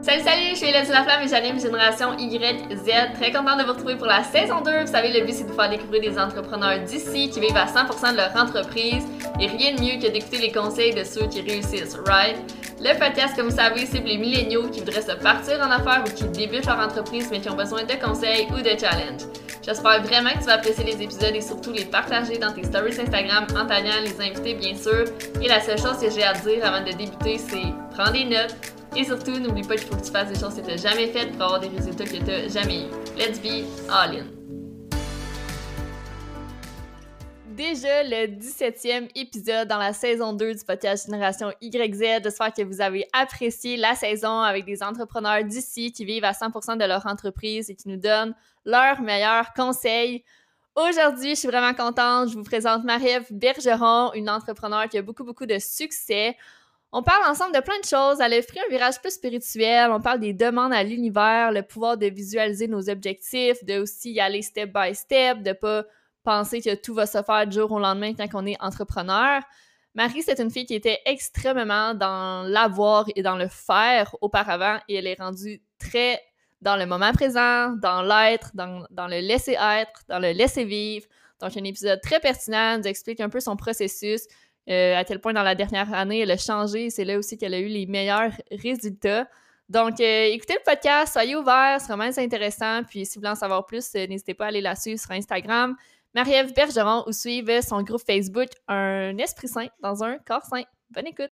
Salut, salut, je suis Hélène Laflamme et j'anime Génération YZ. Très contente de vous retrouver pour la saison 2. Vous savez, le but c'est de vous faire découvrir des entrepreneurs d'ici qui vivent à 100% de leur entreprise et rien de mieux que d'écouter les conseils de ceux qui réussissent, right? Le podcast, comme vous savez, c'est pour les milléniaux qui voudraient se partir en affaires ou qui débutent leur entreprise mais qui ont besoin de conseils ou de challenges. J'espère vraiment que tu vas apprécier les épisodes et surtout les partager dans tes stories Instagram en taguant les invités, bien sûr. Et la seule chose que j'ai à dire avant de débuter, c'est prends des notes et surtout, n'oublie pas qu'il faut que tu fasses des choses que tu n'as jamais faites pour avoir des résultats que tu n'as jamais eu. Let's be all in! Déjà le 17e épisode dans la saison 2 du podcast Génération YZ. J'espère que vous avez apprécié la saison avec des entrepreneurs d'ici qui vivent à 100% de leur entreprise et qui nous donnent leurs meilleurs conseils. Aujourd'hui, je suis vraiment contente. Je vous présente Marie-Ève Bergeron, une entrepreneur qui a beaucoup, beaucoup de succès. On parle ensemble de plein de choses. Elle a pris un virage plus spirituel. On parle des demandes à l'univers, le pouvoir de visualiser nos objectifs, de aussi y aller step by step, de pas penser que tout va se faire du jour au lendemain quand on est entrepreneur. Marie, c'est une fille qui était extrêmement dans l'avoir et dans le faire auparavant et elle est rendue très dans le moment présent, dans l'être, dans, dans, le laisser être, dans le laisser vivre. Donc, un épisode très pertinent, nous explique un peu son processus, euh, à quel point dans la dernière année, elle a changé. C'est là aussi qu'elle a eu les meilleurs résultats. Donc, euh, écoutez le podcast, soyez ouverts, c'est vraiment intéressant. Puis, si vous voulez en savoir plus, euh, n'hésitez pas à aller la suivre sur Instagram, Marie-Ève Bergeron, ou suivre son groupe Facebook Un Esprit Saint dans un corps saint. Bonne écoute!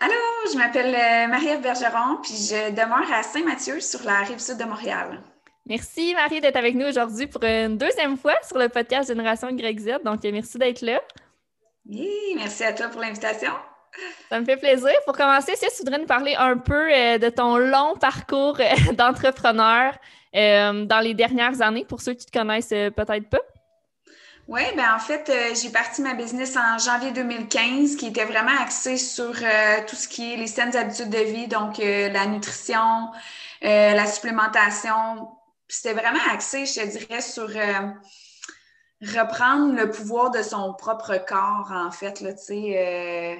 Allô, je m'appelle Marie-Ève Bergeron, puis je demeure à Saint-Mathieu sur la rive sud de Montréal. Merci Marie d'être avec nous aujourd'hui pour une deuxième fois sur le podcast Génération YZ. Donc, merci d'être là. Oui, merci à toi pour l'invitation. Ça me fait plaisir. Pour commencer, si tu voudrais nous parler un peu euh, de ton long parcours euh, d'entrepreneur euh, dans les dernières années, pour ceux qui te connaissent peut-être pas. Oui, ben en fait, j'ai parti ma business en janvier 2015 qui était vraiment axée sur tout ce qui est les saines habitudes de vie, donc la nutrition, la supplémentation. C'était vraiment axé, je te dirais, sur reprendre le pouvoir de son propre corps, en fait, là, tu sais, euh,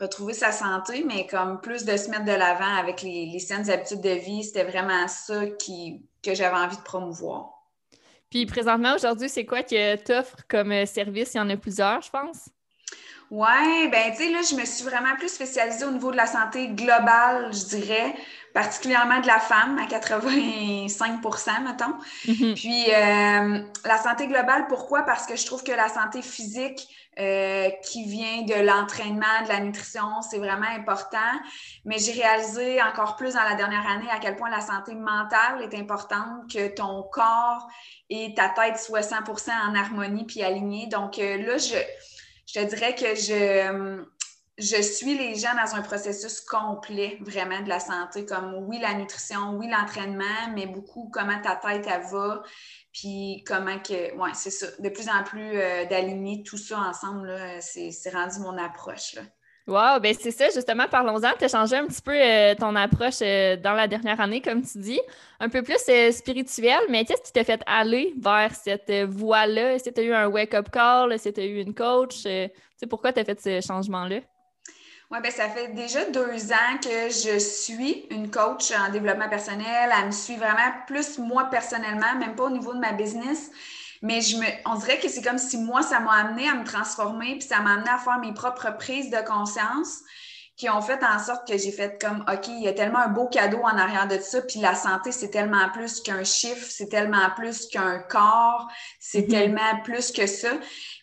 retrouver sa santé, mais comme plus de se mettre de l'avant avec les, les saines habitudes de vie, c'était vraiment ça qui, que j'avais envie de promouvoir. Puis présentement, aujourd'hui, c'est quoi que tu offres comme euh, service? Il y en a plusieurs, je pense. Oui, ben tu sais, là, je me suis vraiment plus spécialisée au niveau de la santé globale, je dirais, particulièrement de la femme, à 85% mettons. Mm-hmm. Puis euh, la santé globale, pourquoi? Parce que je trouve que la santé physique euh, qui vient de l'entraînement, de la nutrition, c'est vraiment important. Mais j'ai réalisé encore plus dans la dernière année à quel point la santé mentale est importante, que ton corps et ta tête soient 100% en harmonie puis alignés. Donc euh, là, je je te dirais que je, je suis les gens dans un processus complet vraiment de la santé, comme oui, la nutrition, oui, l'entraînement, mais beaucoup comment ta tête elle va, puis comment que, ouais, c'est ça, de plus en plus euh, d'aligner tout ça ensemble, c'est rendu mon approche. Wow, ben c'est ça, justement, parlons-en. Tu as changé un petit peu euh, ton approche euh, dans la dernière année, comme tu dis, un peu plus euh, spirituelle, mais qu'est-ce qui t'a fait aller vers cette voie-là? Est-ce que tu as eu un wake-up call? Est-ce que tu as eu une coach? tu sais, pourquoi tu as fait ce changement-là? Oui, ben ça fait déjà deux ans que je suis une coach en développement personnel. Elle me suit vraiment plus moi personnellement, même pas au niveau de ma business. Mais je me, on dirait que c'est comme si moi, ça m'a amené à me transformer, puis ça m'a amené à faire mes propres prises de conscience qui ont fait en sorte que j'ai fait comme, OK, il y a tellement un beau cadeau en arrière de ça, puis la santé, c'est tellement plus qu'un chiffre, c'est tellement plus qu'un corps, c'est mm-hmm. tellement plus que ça.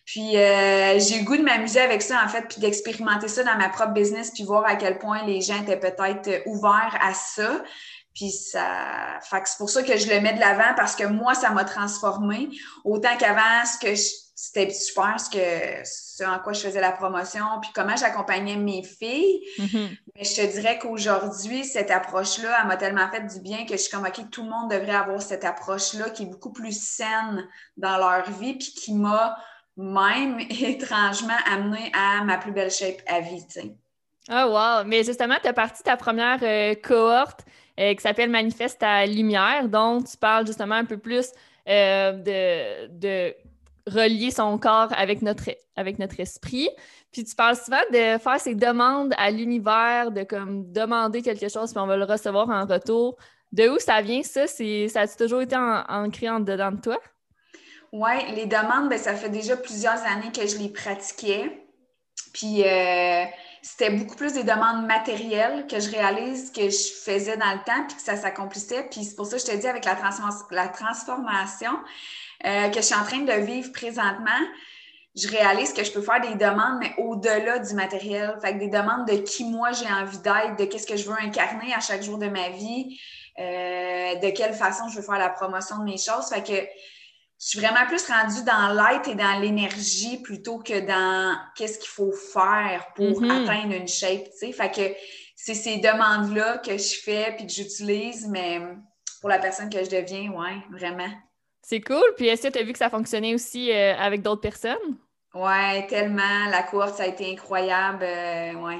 Puis euh, j'ai eu goût de m'amuser avec ça, en fait, puis d'expérimenter ça dans ma propre business, puis voir à quel point les gens étaient peut-être ouverts à ça. Puis ça. Fait c'est pour ça que je le mets de l'avant parce que moi, ça m'a transformé. Autant qu'avant, ce que c'était super ce que ce en quoi je faisais la promotion, puis comment j'accompagnais mes filles. Mm-hmm. Mais je te dirais qu'aujourd'hui, cette approche-là, elle m'a tellement fait du bien que je suis comme OK, tout le monde devrait avoir cette approche-là qui est beaucoup plus saine dans leur vie, puis qui m'a même étrangement amené à ma plus belle shape à vie. Ah, oh, wow! Mais justement, tu as parti ta première euh, cohorte euh, qui s'appelle Manifeste à lumière. Donc, tu parles justement un peu plus euh, de, relier son corps avec notre, avec notre esprit. Puis tu parles souvent de faire ces demandes à l'univers, de comme demander quelque chose, puis on va le recevoir en retour. De où ça vient, ça? Ça a toujours été ancré en, dedans de toi? Oui, les demandes, ben, ça fait déjà plusieurs années que je les pratiquais. Puis euh, c'était beaucoup plus des demandes matérielles que je réalise que je faisais dans le temps, puis que ça s'accomplissait. Puis c'est pour ça que je te dis avec la, la transformation euh, que je suis en train de vivre présentement, je réalise que je peux faire des demandes, mais au-delà du matériel. Fait que des demandes de qui moi j'ai envie d'être, de qu'est-ce que je veux incarner à chaque jour de ma vie, euh, de quelle façon je veux faire la promotion de mes choses. Fait que je suis vraiment plus rendue dans l'être et dans l'énergie plutôt que dans qu'est-ce qu'il faut faire pour mm-hmm. atteindre une shape, tu sais. Fait que c'est ces demandes-là que je fais puis que j'utilise, mais pour la personne que je deviens, ouais, vraiment. C'est cool. Puis est-ce que tu as vu que ça fonctionnait aussi euh, avec d'autres personnes? Ouais, tellement. La course, ça a été incroyable. Euh, ouais.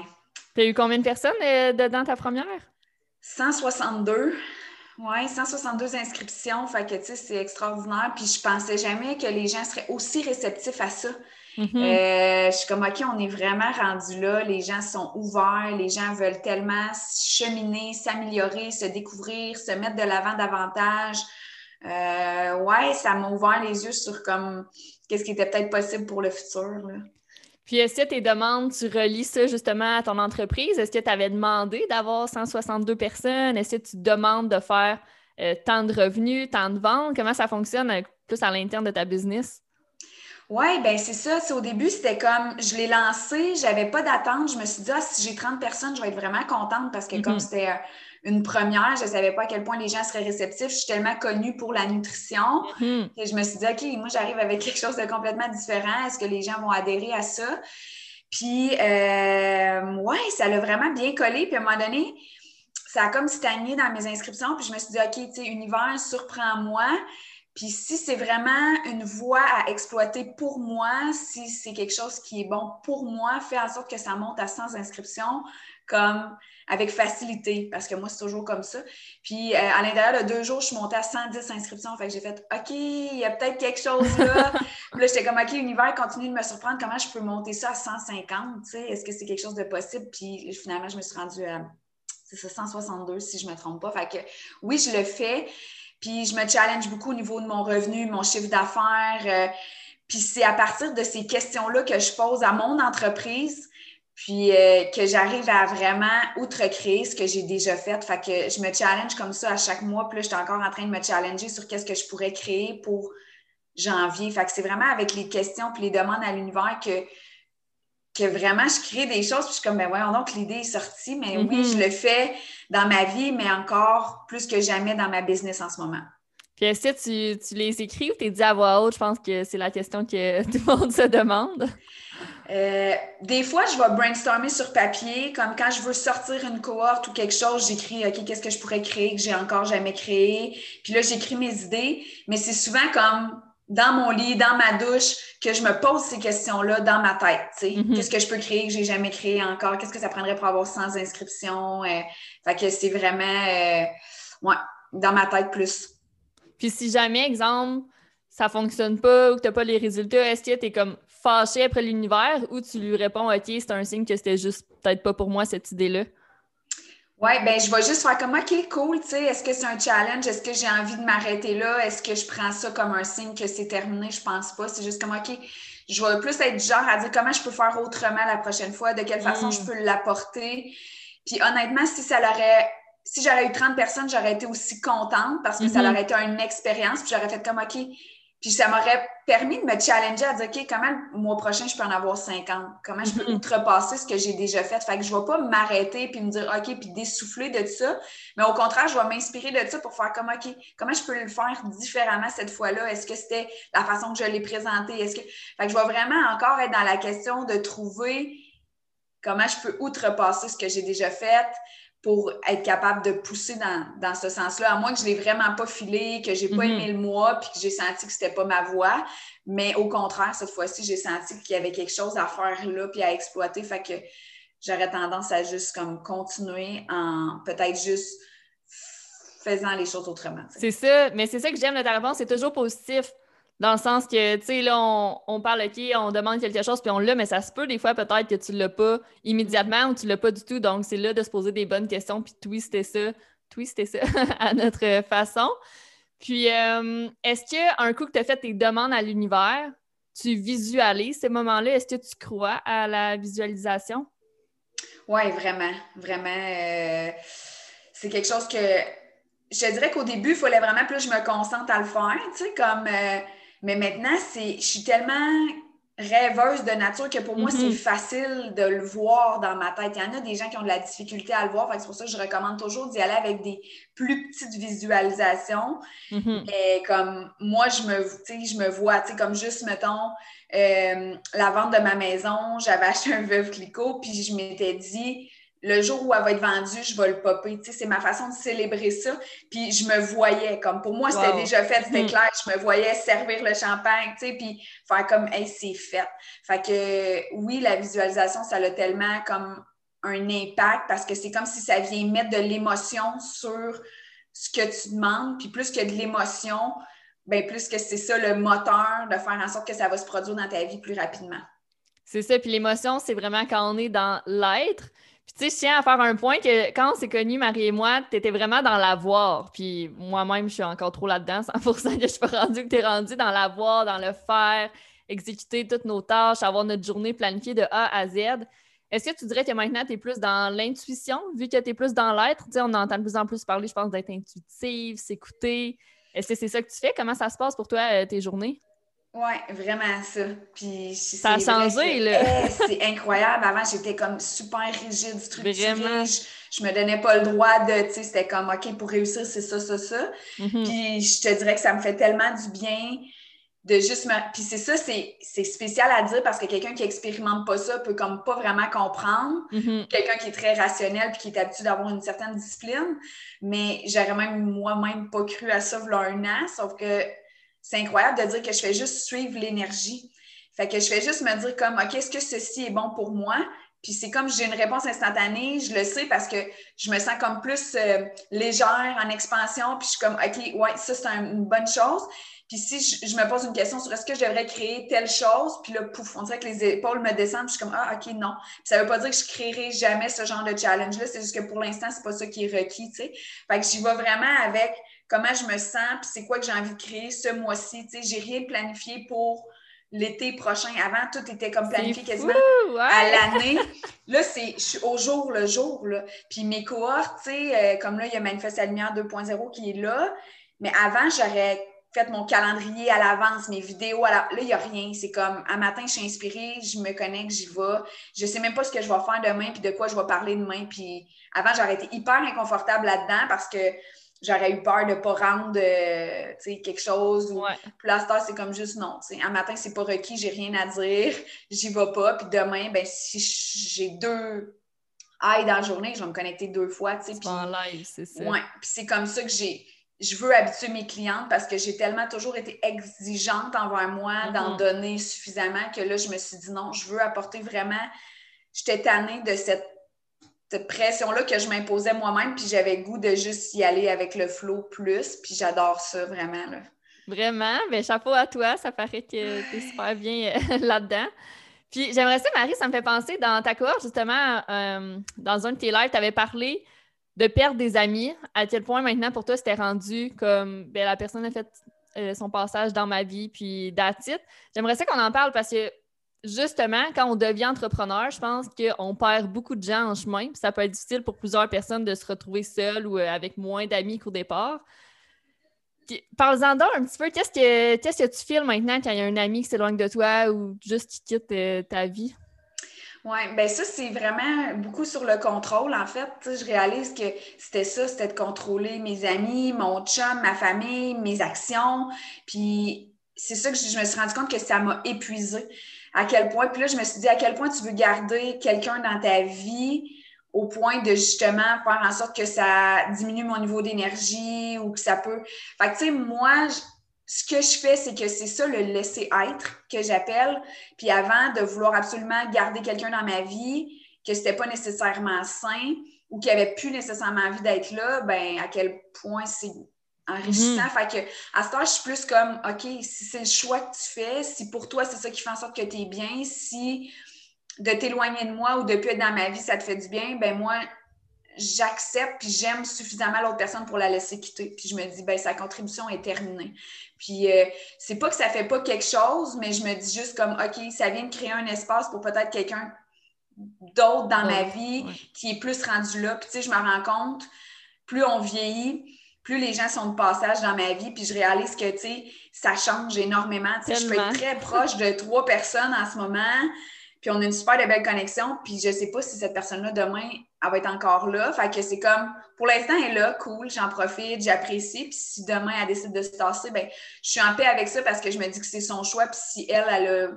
Tu as eu combien de personnes euh, dedans ta première? 162. Oui, 162 inscriptions. Fait que, tu sais, c'est extraordinaire. Puis je pensais jamais que les gens seraient aussi réceptifs à ça. Mm-hmm. je suis comme, OK, on est vraiment rendu là. Les gens sont ouverts. Les gens veulent tellement cheminer, s'améliorer, se découvrir, se mettre de l'avant davantage. Euh, ouais, ça m'a ouvert les yeux sur comme qu'est-ce qui était peut-être possible pour le futur. Puis est-ce que tes demandes, tu relis ça justement à ton entreprise? Est-ce que tu avais demandé d'avoir 162 personnes? Est-ce que tu demandes de faire euh, tant de revenus, tant de ventes? Comment ça fonctionne plus à l'interne de ta business? Oui, ben c'est ça. Au début, c'était comme je l'ai lancé, j'avais pas d'attente. Je me suis dit, ah, si j'ai 30 personnes, je vais être vraiment contente parce que comme mm-hmm. c'était une première, je ne savais pas à quel point les gens seraient réceptifs. Je suis tellement connue pour la nutrition que mhm. je me suis dit, OK, moi, j'arrive avec quelque chose de complètement différent. Est-ce que les gens vont adhérer à ça? Puis, euh, ouais, ça l'a vraiment bien collé. Puis, à un moment donné, ça a comme stagné dans mes inscriptions. Puis, je me suis dit, OK, tu sais, univers, surprends-moi. Puis si c'est vraiment une voie à exploiter pour moi, si c'est quelque chose qui est bon pour moi, fais en sorte que ça monte à 100 inscriptions comme avec facilité, parce que moi, c'est toujours comme ça. Puis, euh, à l'intérieur de deux jours, je suis montée à 110 inscriptions. Fait que j'ai fait, OK, il y a peut-être quelque chose là. puis là, j'étais comme, OK, l'univers continue de me surprendre. Comment je peux monter ça à 150? Est-ce que c'est quelque chose de possible? Puis, finalement, je me suis rendue à, c'est ça, 162, si je ne me trompe pas. Fait que, oui, je le fais. Puis, je me challenge beaucoup au niveau de mon revenu, mon chiffre d'affaires. Euh, puis, c'est à partir de ces questions-là que je pose à mon entreprise puis euh, que j'arrive à vraiment outre-créer ce que j'ai déjà fait. Fait que je me challenge comme ça à chaque mois. Puis là, j'étais encore en train de me challenger sur qu'est-ce que je pourrais créer pour janvier. Fait que c'est vraiment avec les questions puis les demandes à l'univers que, que vraiment je crée des choses. Puis je suis comme, ben voyons donc, l'idée est sortie. Mais oui, mm-hmm. je le fais dans ma vie, mais encore plus que jamais dans ma business en ce moment. Puis est-ce que tu, tu les écris ou tu es dit à voix haute? Je pense que c'est la question que tout le monde se demande. Euh, des fois, je vais brainstormer sur papier, comme quand je veux sortir une cohorte ou quelque chose, j'écris, OK, qu'est-ce que je pourrais créer que j'ai encore jamais créé? Puis là, j'écris mes idées, mais c'est souvent comme dans mon lit, dans ma douche, que je me pose ces questions-là dans ma tête. Mm-hmm. Qu'est-ce que je peux créer que j'ai jamais créé encore? Qu'est-ce que ça prendrait pour avoir sans inscription? Euh, fait que c'est vraiment, euh, ouais, dans ma tête plus. Puis si jamais, exemple, ça fonctionne pas ou que tu n'as pas les résultats, est-ce que tu es comme fâché après l'univers ou tu lui réponds OK, c'est un signe que c'était juste peut-être pas pour moi cette idée-là? Oui, ben je vais juste faire comme OK, cool, tu sais, est-ce que c'est un challenge? Est-ce que j'ai envie de m'arrêter là? Est-ce que je prends ça comme un signe que c'est terminé? Je pense pas. C'est juste comme OK, je vais plus être du genre à dire comment je peux faire autrement la prochaine fois, de quelle façon je mm. peux l'apporter. Puis honnêtement, si ça l'aurait si j'aurais eu 30 personnes, j'aurais été aussi contente parce que ça mm-hmm. aurait été une expérience. Puis j'aurais fait comme OK, puis ça m'aurait permis de me challenger à dire, OK, comment le mois prochain, je peux en avoir 50? Comment je peux mm-hmm. outrepasser ce que j'ai déjà fait? Fait que je ne vais pas m'arrêter puis me dire, OK, puis dessouffler de ça. Mais au contraire, je vais m'inspirer de ça pour faire comme, OK, comment je peux le faire différemment cette fois-là? Est-ce que c'était la façon que je l'ai présenté? Est-ce que... Fait que je vais vraiment encore être dans la question de trouver comment je peux outrepasser ce que j'ai déjà fait, pour être capable de pousser dans, ce sens-là, à moins que je ne l'ai vraiment pas filé, que je n'ai pas mhm. aimé le moi, puis que j'ai senti que ce n'était pas ma voix. Mais au contraire, cette fois-ci, j'ai senti qu'il y avait quelque chose à faire là, puis à exploiter. Fait que j'aurais tendance à juste comme continuer en peut-être juste faisant les choses autrement. C'est ça, mais c'est ça que j'aime de ta réponse, c'est toujours positif. Dans le sens que, tu sais, là, on, parle, OK, on demande quelque chose, puis on l'a, mais ça se peut des fois peut-être que tu l'as pas immédiatement ou tu l'as pas du tout. Donc, c'est là de se poser des bonnes questions, puis twister ça, twister ça à notre façon. Puis, euh, est-ce qu'un coup que tu as fait tes demandes à l'univers, tu visualises ces moments-là? Est-ce que tu crois à la visualisation? Oui, vraiment, vraiment. Euh, c'est quelque chose que je dirais qu'au début, il fallait vraiment plus je me concentre à le faire, tu sais, comme. Euh, mais maintenant, c'est, je suis tellement rêveuse de nature que pour moi, c'est mm-hmm. facile de le voir dans ma tête. Il y en a des gens qui ont de la difficulté à le voir. C'est pour ça que je recommande toujours d'y aller avec des plus petites visualisations. Mm-hmm. Et comme moi, je me, je me vois, comme juste, mettons, euh, la vente de ma maison, j'avais acheté un veuve Clicquot, puis je m'étais dit, le jour où elle va être vendue, je vais le popper. c'est ma façon de célébrer ça. Puis je me voyais, comme pour moi, c'était déjà fait, c'était mm. clair. Je me voyais servir le champagne, tu sais, puis faire comme, hey, c'est fait. Fait que oui, la visualisation, ça a tellement comme un impact parce que c'est comme si ça vient mettre de l'émotion sur ce que tu demandes. Puis plus que de l'émotion, ben plus que c'est ça le moteur de faire en sorte que ça va se produire dans ta vie plus rapidement. C'est ça. Puis l'émotion, c'est vraiment quand on est dans l'être. Puis, tu sais, je tiens à faire un point que quand on s'est connus, Marie et moi, tu étais vraiment dans l'avoir. Puis, moi-même, je suis encore trop là-dedans, 100 que je suis pas rendue que tu es rendu dans l'avoir, dans le faire, exécuter toutes nos tâches, avoir notre journée planifiée de A à Z. Est-ce que tu dirais que maintenant, tu es plus dans l'intuition, vu que tu es plus dans l'être? Tu sais, on entend de plus en plus parler, je pense, d'être intuitive, s'écouter. Est-ce que c'est ça que tu fais? Comment ça se passe pour toi, euh, tes journées? Oui, vraiment ça. Puis ça a changé, là. c'est incroyable. Avant, j'étais comme super rigide, structurée. Vraiment. Je, me donnais pas le droit de, tu sais, c'était comme, OK, pour réussir, c'est ça, ça, ça. Mm-hmm. Puis je te dirais que ça me fait tellement du bien de juste me... Puis c'est ça, c'est spécial à dire parce que quelqu'un qui expérimente pas ça peut comme pas vraiment comprendre. Mm-hmm. Quelqu'un qui est très rationnel puis qui est habitué d'avoir une certaine discipline. Mais j'aurais même moi-même pas cru à ça voilà un an, sauf que c'est incroyable de dire que je fais juste suivre l'énergie. Fait que je fais juste me dire comme, OK, est-ce que ceci est bon pour moi? Puis c'est comme j'ai une réponse instantanée, je le sais parce que je me sens comme plus euh, légère, en expansion, puis je suis comme, OK, ouais, ça c'est une bonne chose. Puis si je, me pose une question sur est-ce que je devrais créer telle chose, puis là, pouf, on dirait que les épaules me descendent, puis je suis comme, ah, OK, non. Puis ça veut pas dire que je créerai jamais ce genre de challenge-là, c'est juste que pour l'instant, c'est pas ça qui est requis, tu sais. Fait que j'y vais vraiment avec comment je me sens, puis c'est quoi que j'ai envie de créer ce mois-ci. Tu sais, j'ai rien planifié pour l'été prochain. Avant, tout était comme planifié quasiment à l'année. Là, c'est je suis au jour le jour. Là. Puis mes cohortes, tu sais, euh, comme là, il y a Manifeste la Lumière 2.0 qui est là. Mais avant, j'aurais fait mon calendrier à l'avance, mes vidéos à la... Là, il n'y a rien. C'est comme, un matin, je suis inspirée, je me connecte, j'y vais. Je ne sais même pas ce que je vais faire demain, puis de quoi je vais parler demain. Puis avant, j'aurais été hyper inconfortable là-dedans parce que j'aurais eu peur de ne pas rendre euh, quelque chose. Ou... Puis c'est comme juste non. Un matin, c'est pas requis, j'ai rien à dire, j'y vais pas. Puis demain, ben, si j'ai deux ailes dans la journée, je vais me connecter deux fois. Puis, en live, c'est ça. Ouais. Puis c'est comme ça que j'ai. Je veux habituer mes clientes parce que j'ai tellement toujours été exigeante envers moi d'en mm-hmm. donner suffisamment que là, je me suis dit non, je veux apporter vraiment. J'étais tannée de cette cette pression-là que je m'imposais moi-même, puis j'avais goût de juste y aller avec le flow plus, puis j'adore ça vraiment. Là. Vraiment, ben, chapeau à toi, ça paraît que tu es super bien euh, là-dedans. Puis j'aimerais ça, Marie, ça me fait penser dans ta cohorte, justement, euh, dans un de tes lives, tu avais parlé de perdre des amis, à quel point maintenant pour toi c'était rendu comme ben, la personne a fait euh, son passage dans ma vie, puis that's J'aimerais ça qu'on en parle parce que justement, quand on devient entrepreneur, je pense qu'on perd beaucoup de gens en chemin. ça peut être difficile pour plusieurs personnes de se retrouver seul ou euh, avec moins d'amis qu'au départ. Parle-en donc un petit peu. Qu'est-ce que, qu'est-ce que tu files maintenant quand il y a un ami qui s'éloigne de toi ou juste qui quitte euh, ta vie? Oui, bien ça, c'est vraiment beaucoup sur le contrôle, en fait. je réalise que c'était ça, c'était de contrôler mes amis, mon chum, ma famille, mes actions. Puis c'est ça que je me suis rendu compte que ça m'a épuisée à quel point, puis là, je me suis dit à quel point tu veux garder quelqu'un dans ta vie au point de justement faire en sorte que ça diminue mon niveau d'énergie ou que ça peut. Fait que, tu sais, moi, ce que je fais, c'est que c'est ça le laisser être que j'appelle. Puis avant de vouloir absolument garder quelqu'un dans ma vie, que c'était pas nécessairement sain ou qui avait plus nécessairement envie d'être là, ben à quel point c'est enrichissant. Mhm. Fait que à ce temps, je suis plus comme OK, si c'est le choix que tu fais, si pour toi c'est ça qui fait en sorte que tu es bien, si de t'éloigner de moi ou de plus être dans ma vie, ça te fait du bien, ben moi, j'accepte puis j'aime suffisamment l'autre personne pour la laisser quitter. Puis je me dis, ben sa contribution est terminée. Puis euh, c'est pas que ça fait pas quelque chose, mais je me dis juste comme, OK, ça vient de créer un espace pour peut-être quelqu'un d'autre dans ma vie qui est plus rendu là. Puis tu sais, je me rends compte, plus on vieillit, plus les gens sont de passage dans ma vie, puis je réalise que, tu sais, ça change énormément. Tu sais, je peux être très proche de trois personnes en ce moment, puis on a une super de belle connexion, puis je sais pas si cette personne-là, demain, elle va être encore là. Fait que c'est comme, pour l'instant, elle est là, cool, j'en profite, j'apprécie. Puis si demain, elle décide de se tasser, ben je suis en paix avec ça parce que je me dis que c'est son choix. Puis si elle, elle a,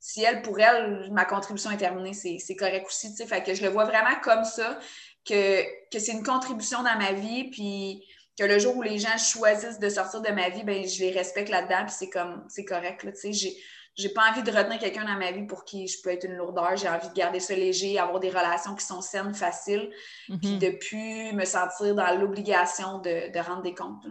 si elle, pour elle, ma contribution est terminée, c'est correct aussi, tu sais. Fait que je le vois vraiment comme ça, que, que c'est une contribution dans ma vie, puis que le jour où les gens choisissent de sortir de ma vie, ben je les respecte là-dedans, puis c'est comme, c'est correct, là, tu sais j'ai pas envie de retenir quelqu'un dans ma vie pour qui je peux être une lourdeur. J'ai envie de garder ça léger, avoir des relations qui sont saines, faciles, puis mhm. de plus me sentir dans l'obligation de, rendre des comptes.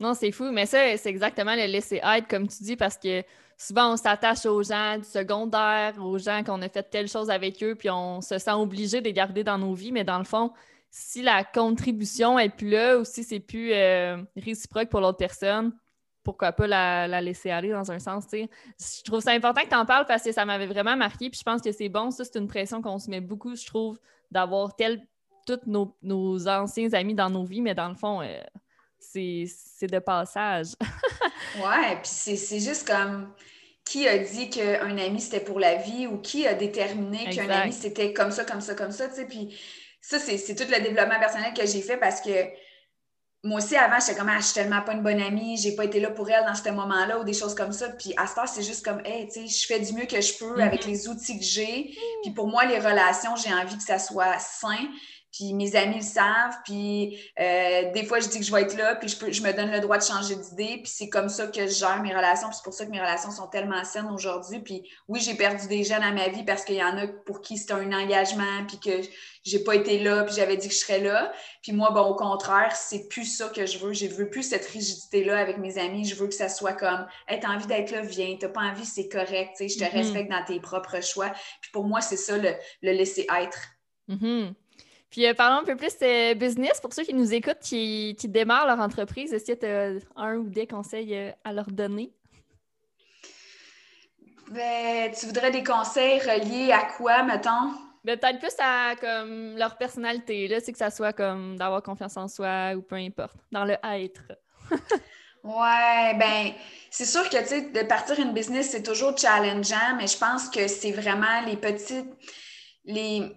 Non, c'est fou, mais ça, c'est exactement le laisser être, comme tu dis, parce que souvent, on s'attache aux gens du secondaire, aux gens qu'on a fait telle chose avec eux, puis on se sent obligé de les garder dans nos vies, mais dans le fond, si la contribution est plus là ou si c'est plus euh, réciproque pour l'autre personne, pourquoi pas la, laisser aller dans un sens, tu sais. Je trouve ça important que tu en parles parce que ça m'avait vraiment marqué, puis je pense que c'est bon. Ça, c'est une pression qu'on se met beaucoup, je trouve, d'avoir tel tous nos, anciens amis dans nos vies, mais dans le fond, euh, c'est de passage. ouais, puis c'est juste comme qui a dit qu'un ami c'était pour la vie ou qui a déterminé qu'un ami c'était comme ça, comme ça, comme ça, tu sais. Puis ça, c'est tout le développement personnel que j'ai fait parce que moi aussi, avant, j'étais comme, ah, je suis tellement pas une bonne amie, j'ai pas été là pour elle dans ce moment-là ou des choses comme ça. Puis à ce temps, c'est juste comme, hey, tu sais, je fais du mieux que je peux avec mm-hmm. les outils que j'ai. Puis pour moi, les relations, j'ai envie que ça soit sain. Puis mes amis le savent, puis euh, des fois, je dis que je vais être là, puis je, peux, je me donne le droit de changer d'idée, puis c'est comme ça que je gère mes relations, puis c'est pour ça que mes relations sont tellement saines aujourd'hui. Puis oui, j'ai perdu des gens dans ma vie parce qu'il y en a pour qui c'était un engagement, puis que j'ai pas été là, puis j'avais dit que je serais là. Puis moi, bon, au contraire, c'est plus ça que je veux. Je veux plus cette rigidité-là avec mes amis. Je veux que ça soit comme, hey, t'as envie d'être là, viens. T'as pas envie, c'est correct. je te mm-hmm. respecte dans tes propres choix. Puis pour moi, c'est ça, le, laisser être. Mm-hmm. Puis euh, parlons un peu plus de business pour ceux qui nous écoutent, qui, qui démarrent leur entreprise. Est-ce que tu as un ou des conseils euh, à leur donner? Ben, tu voudrais des conseils reliés à quoi, mettons? Ben, peut-être plus à comme leur personnalité, là, c'est que ça soit comme d'avoir confiance en soi ou peu importe, dans le être. ouais, ben, c'est sûr que, tu sais, de partir une business, c'est toujours challengeant, mais je pense que c'est vraiment les petites, les,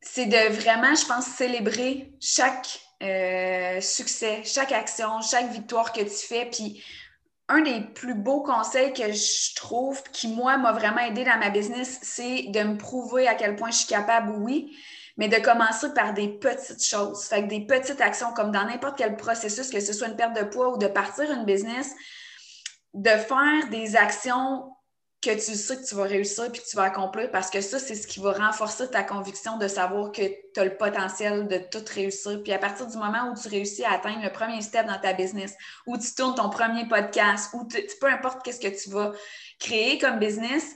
c'est de vraiment, je pense, célébrer chaque euh, succès, chaque action, chaque victoire que tu fais. Puis un des plus beaux conseils que je trouve, qui moi m'a vraiment aidé dans ma business, c'est de me prouver à quel point je suis capable, oui, mais de commencer par des petites choses. Fait que des petites actions, comme dans n'importe quel processus, que ce soit une perte de poids ou de partir une business, de faire des actions que tu sais que tu vas réussir puis que tu vas accomplir parce que ça, c'est ce qui va renforcer ta conviction de savoir que tu as le potentiel de tout réussir. Puis à partir du moment où tu réussis à atteindre le premier step dans ta business, où tu tournes ton premier podcast, ou peu importe qu'est-ce que tu vas créer comme business,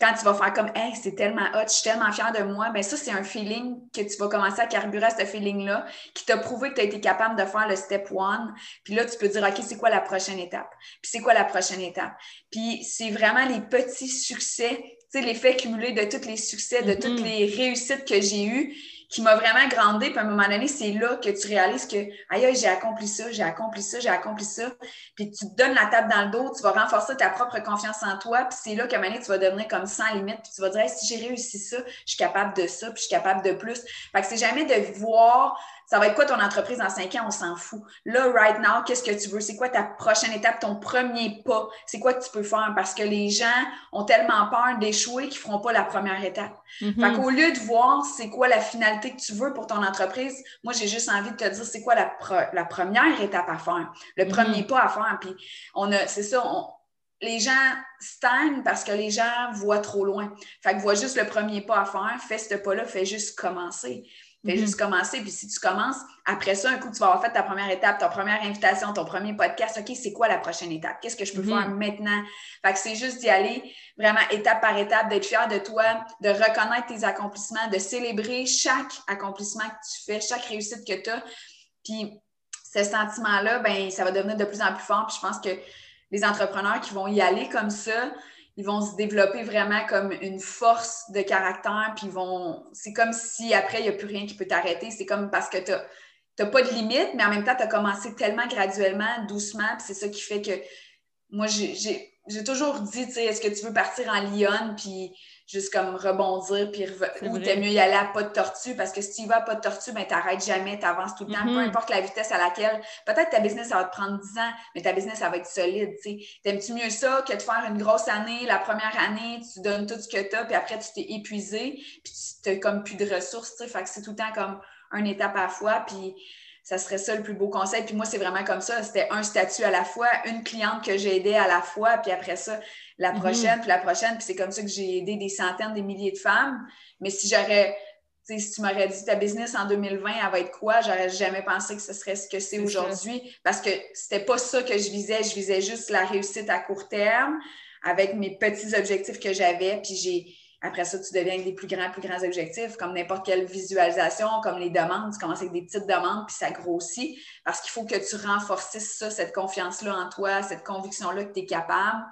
quand tu vas faire comme Hey, c'est tellement hot, je suis tellement fière de moi, bien ça, c'est un feeling que tu vas commencer à carburer à ce feeling-là, qui t'a prouvé que tu as été capable de faire le step one. Puis là, tu peux dire OK, c'est quoi la prochaine étape? Puis c'est quoi la prochaine étape? Puis c'est vraiment les petits succès, tu sais, l'effet cumulé de tous les succès, de toutes mm-hmm. les réussites que j'ai eues qui m'a vraiment grandi. Puis à un moment donné, c'est là que tu réalises que, aïe, j'ai accompli ça, j'ai accompli ça, j'ai accompli ça. Puis tu te donnes la table dans le dos, tu vas renforcer ta propre confiance en toi. Puis c'est là qu'à un moment donné, tu vas devenir comme sans limite. Puis tu vas dire, si j'ai réussi ça, je suis capable de ça, puis je suis capable de plus. Fait que c'est jamais de voir ça va être quoi ton entreprise dans cinq ans? On s'en fout. Là, right now, qu'est-ce que tu veux? C'est quoi ta prochaine étape, ton premier pas? C'est quoi que tu peux faire? Parce que les gens ont tellement peur d'échouer qu'ils ne feront pas la première étape. Mm Fait qu'au lieu de voir c'est quoi la finalité que tu veux pour ton entreprise, moi, j'ai juste envie de te dire c'est quoi la, la, première étape à faire, le mm-hmm. premier pas à faire. Puis, on a, c'est ça, les gens stagnent parce que les gens voient trop loin. Fait que voient juste le premier pas à faire, fais ce pas-là, fais juste commencer. Fais mm-hmm. juste commencer. Puis si tu commences, après ça, un coup, tu vas avoir fait ta première étape, ta première invitation, ton premier podcast. OK, c'est quoi la prochaine étape? Qu'est-ce que je peux mm-hmm. faire maintenant? Fait que c'est juste d'y aller vraiment étape par étape, d'être fier de toi, de reconnaître tes accomplissements, de célébrer chaque accomplissement que tu fais, chaque réussite que tu as. Puis ce sentiment-là, ben, ça va devenir de plus en plus fort. Puis je pense que les entrepreneurs qui vont y aller comme ça, ils vont se développer vraiment comme une force de caractère, puis vont. C'est comme si après, il n'y a plus rien qui peut t'arrêter. C'est comme parce que tu n'as pas de limite, mais en même temps, tu as commencé tellement graduellement, doucement, puis c'est ça qui fait que moi, j'ai toujours dit, tu sais, est-ce que tu veux partir en Lyon, puis juste comme rebondir, puis ou t'es mieux y aller à pas de tortue, parce que si tu y vas à pas de tortue, ben t'arrêtes jamais, t'avances tout le temps, peu mm-hmm. importe la vitesse à laquelle, peut-être ta business, ça va te prendre 10 ans, mais ta business, ça va être solide, tu sais. T'aimes-tu mieux ça que de faire une grosse année, la première année, tu donnes tout ce que t'as, puis après, tu t'es épuisé, puis tu n'as comme plus de ressources, tu sais, fait que c'est tout le temps comme une étape à la fois, puis ça serait ça le plus beau conseil. Puis moi, c'est vraiment comme ça. C'était un statut à la fois, une cliente que j'ai aidée à la fois, puis après ça, la mhm. prochaine, puis la prochaine. Puis c'est comme ça que j'ai aidé des centaines, des milliers de femmes. Mais si j'aurais, si tu m'aurais dit ta business en 2020, elle va être quoi, j'aurais jamais pensé que ce serait ce que c'est aujourd'hui. Parce que c'était pas ça que je visais. Je visais juste la réussite à court terme avec mes petits objectifs que j'avais. Puis j'ai après ça, tu deviens avec des plus grands, plus grands objectifs, comme n'importe quelle visualisation, comme les demandes. Tu commences avec des petites demandes, puis ça grossit, parce qu'il faut que tu renforces ça, cette confiance-là en toi, cette conviction-là que tu es capable.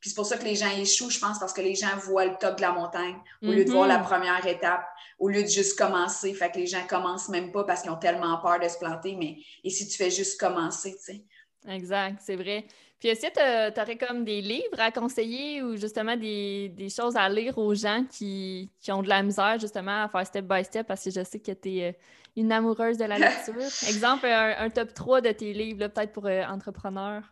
Puis c'est pour ça que les gens échouent, je pense, parce que les gens voient le top de la montagne au lieu de voir la mm-hmm. première étape, au lieu de juste commencer. Fait que les gens commencent même pas parce qu'ils ont tellement peur de se planter, mais et si tu fais juste commencer, tu sais? Exact, c'est vrai. Puis est-ce que tu aurais comme des livres à conseiller ou justement des, choses à lire aux gens qui, ont de la misère justement à faire step by step parce que je sais que tu es euh, une amoureuse de la lecture. Exemple, un, top 3 de tes livres, peut-être pour euh, entrepreneurs.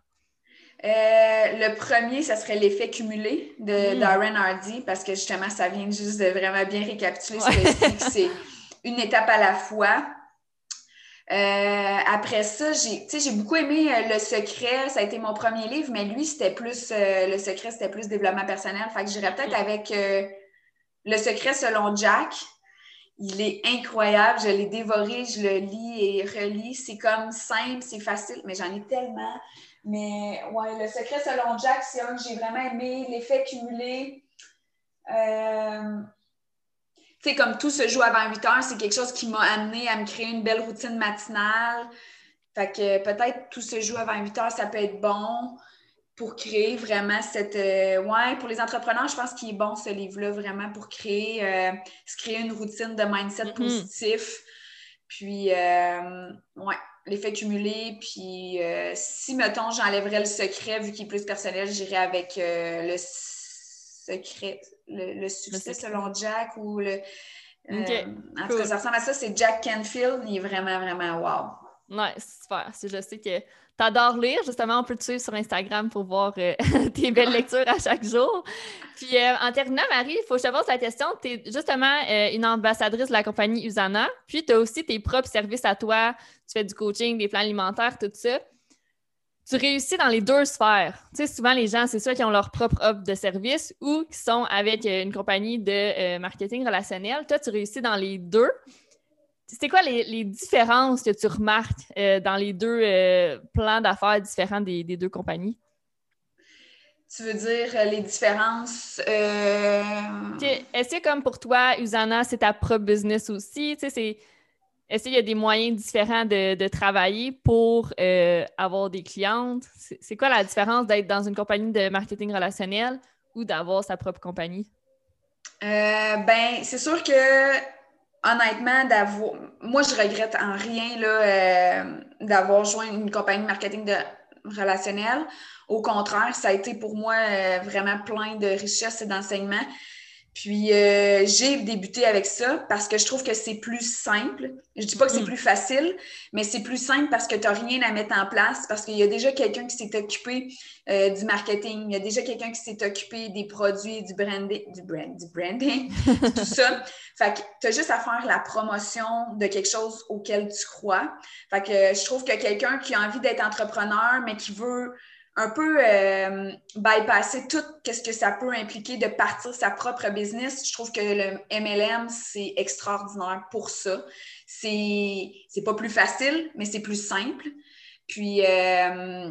Euh, le premier, ça serait l'effet cumulé de hmm. Darren Hardy, parce que justement, ça vient juste de vraiment bien récapituler ce que c'est une étape à la fois. Euh, après ça, j'ai beaucoup aimé euh, Le Secret. Ça a été mon premier livre, mais lui, c'était plus euh, Le Secret, c'était plus développement personnel. Fait que j'irais peut-être avec Le Secret selon Jack. Il est incroyable. Je l'ai dévoré, je le lis et relis. C'est comme simple, c'est facile, mais j'en ai tellement. Mais ouais, Le Secret selon Jack, c'est un que j'ai vraiment aimé. L'effet cumulé. Euh, tu sais, comme tout se joue avant 8 heures, c'est quelque chose qui m'a amené à me créer une belle routine matinale. Fait que peut-être tout se joue avant 8 heures, ça peut être bon pour créer vraiment cette. Euh, ouais, pour les entrepreneurs, je pense qu'il est bon ce livre-là, vraiment pour créer, euh, se créer une routine de mindset mm-hmm. positif. Puis, euh, ouais, l'effet cumulé. Puis, si, mettons, j'enlèverais le secret, vu qu'il est plus personnel, j'irais avec le secret, le, succès selon Jack ou le. Euh, en tout cas, ça ressemble à ça. C'est Jack Canfield. Il est vraiment, vraiment wow. Ouais, super. Je sais que tu adores lire. Justement, on peut te suivre sur Instagram pour voir euh, tes belles lectures à chaque jour. Puis, euh, en terminant, Marie, il faut que je te pose la question. Tu es justement une ambassadrice de la compagnie Usana. Puis, tu as aussi tes propres services à toi. Tu fais du coaching, des plans alimentaires, tout ça tu réussis dans les deux sphères. Tu sais, souvent, les gens, c'est ceux qui ont leur propre offre de service ou qui sont avec euh, une compagnie de euh, marketing relationnel. Toi, tu réussis dans les deux. C'est quoi les, différences que tu remarques euh, dans les deux plans d'affaires différents des, deux compagnies? Tu veux dire les différences? Est-ce que, comme pour toi, Usana, c'est ta propre business aussi? Tu sais, c'est est-ce qu'il y a des moyens différents de, travailler pour euh, avoir des clientes? C'est quoi la différence d'être dans une compagnie de marketing relationnel ou d'avoir sa propre compagnie? Euh, ben, c'est sûr que honnêtement, d'avoir. Moi, je regrette en rien euh, d'avoir joint une compagnie de marketing de relationnel. Au contraire, ça a été pour moi vraiment plein de richesses et d'enseignements. Puis euh, j'ai débuté avec ça parce que je trouve que c'est plus simple. Je dis pas que c'est mm. plus facile, mais c'est plus simple parce que tu n'as rien à mettre en place, parce qu'il y a déjà quelqu'un qui s'est occupé euh, du marketing, il y a déjà quelqu'un qui s'est occupé des produits, du branding, du, brand, du branding, tout ça. Fait que tu as juste à faire la promotion de quelque chose auquel tu crois. Fait que je trouve que quelqu'un qui a envie d'être entrepreneur, mais qui veut un peu euh, bypasser tout ce que ça peut impliquer de partir sa propre business. Je trouve que le MLM, c'est extraordinaire pour ça. c'est pas plus facile, mais c'est plus simple. Puis, euh,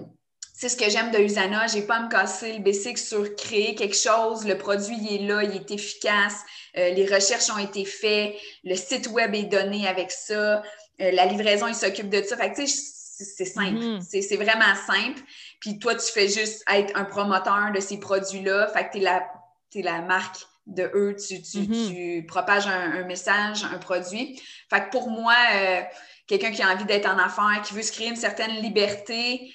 c'est ce que j'aime de Usana. J'ai pas à me casser le basic sur créer quelque chose. Le produit, il est là, il est efficace. Euh, les recherches ont été faites. Le site web est donné avec ça. La livraison, il s'occupe de ça. Fait que, tu sais, c'est simple. Mm-hmm. C'est vraiment simple. Puis toi, tu fais juste être un promoteur de ces produits-là. Fait que tu es la, es la marque de eux, tu, mm-hmm. propages un, message, un produit. Fait que pour moi, euh, quelqu'un qui a envie d'être en affaires, qui veut se créer une certaine liberté,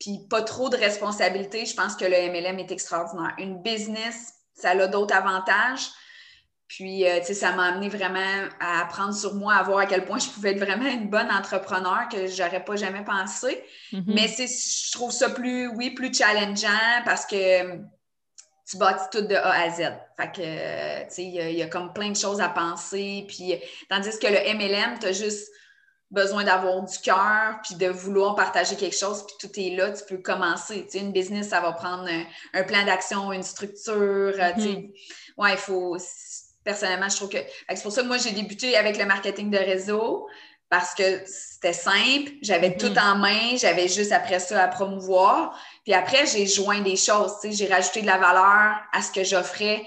puis pas trop de responsabilité, je pense que le MLM est extraordinaire. Une business, ça a d'autres avantages. Puis, euh, tu sais, ça m'a amené vraiment à apprendre sur moi, à voir à quel point je pouvais être vraiment une bonne entrepreneur que j'aurais pas jamais pensé. Mm-hmm. Mais c'est, je trouve ça plus, oui, plus challengeant parce que tu bâtis tout de A à Z. Fait que, tu sais, il y, a comme plein de choses à penser. Puis, tandis que le MLM, tu as juste besoin d'avoir du cœur, puis de vouloir partager quelque chose, puis tout est là, tu peux commencer. Tu sais, une business, ça va prendre un, plan d'action, une structure. Tu sais, mm-hmm. ouais, il faut. Personnellement, je trouve que. C'est pour ça que moi, j'ai débuté avec le marketing de réseau parce que c'était simple, j'avais mm-hmm. tout en main, j'avais juste après ça à promouvoir. Puis après, j'ai joint des choses, j'ai rajouté de la valeur à ce que j'offrais.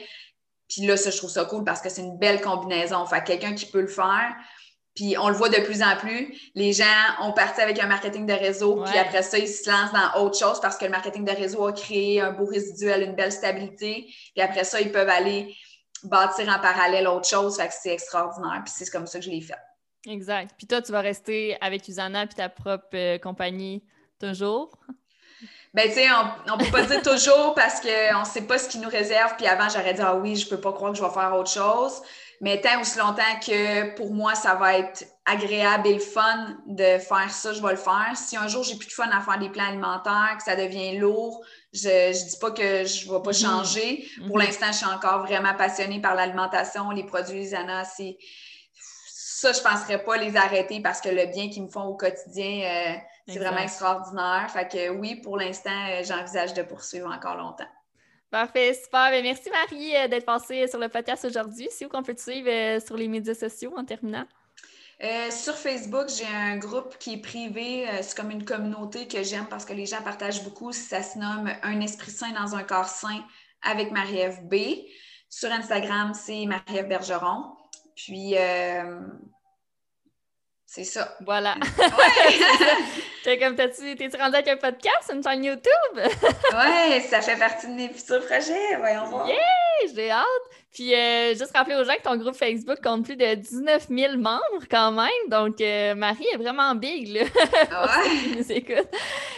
Puis là, ça, je trouve ça cool parce que c'est une belle combinaison. Fait quelqu'un qui peut le faire. Puis on le voit de plus en plus. Les gens ont parti avec un marketing de réseau, puis après ça, ils se lancent dans autre chose parce que le marketing de réseau a créé un beau résiduel, une belle stabilité. Puis après ça, ils peuvent aller bâtir en parallèle autre chose. Fait que c'est extraordinaire. Puis c'est comme ça que je l'ai fait. Exact. Puis toi, tu vas rester avec Usana puis ta propre euh, compagnie toujours? Ben, tu sais, on ne peut pas dire toujours parce qu'on ne sait pas ce qui nous réserve. Puis avant, j'aurais dit, ah oui, je ne peux pas croire que je vais faire autre chose. Mais tant aussi longtemps que pour moi, ça va être agréable et le fun de faire ça, je vais le faire. Si un jour, j'ai plus de fun à faire des plans alimentaires, que ça devient lourd, je ne dis pas que je ne vais pas mm-hmm. changer. Pour mm-hmm. l'instant, je suis encore vraiment passionnée par l'alimentation, les produits Isana, ça, je ne penserais pas les arrêter parce que le bien qu'ils me font au quotidien, euh, c'est vraiment extraordinaire. Fait que oui, pour l'instant, euh, j'envisage de poursuivre encore longtemps. Parfait, super. Ben, merci Marie euh, d'être passée sur le podcast aujourd'hui. Si où qu'on peut te suivre sur les médias sociaux en terminant? Sur Facebook, j'ai un groupe qui est privé. c'est comme une communauté que j'aime parce que les gens partagent beaucoup. Ça se nomme Un esprit sain dans un corps sain avec Marie-Ève B. Sur Instagram, c'est Marie-Ève Bergeron. Puis, euh, c'est ça. Voilà. Ouais. comme, t'es-tu rendu avec un podcast, une chaîne YouTube? ouais, ça fait partie de mes futurs projets. Voyons voir. Yeah, j'ai hâte. Puis, euh, juste rappeler aux gens que ton groupe Facebook compte plus de 19 000 membres quand même. Donc, euh, Marie est vraiment big, là. Ouais.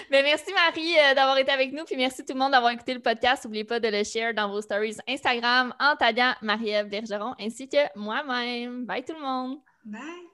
Mais merci, Marie, d'avoir été avec nous. Puis, merci tout le monde d'avoir écouté le podcast. N'oubliez pas de le share dans vos stories Instagram en taguant Marie-Ève Bergeron ainsi que moi-même. Bye tout le monde. Bye.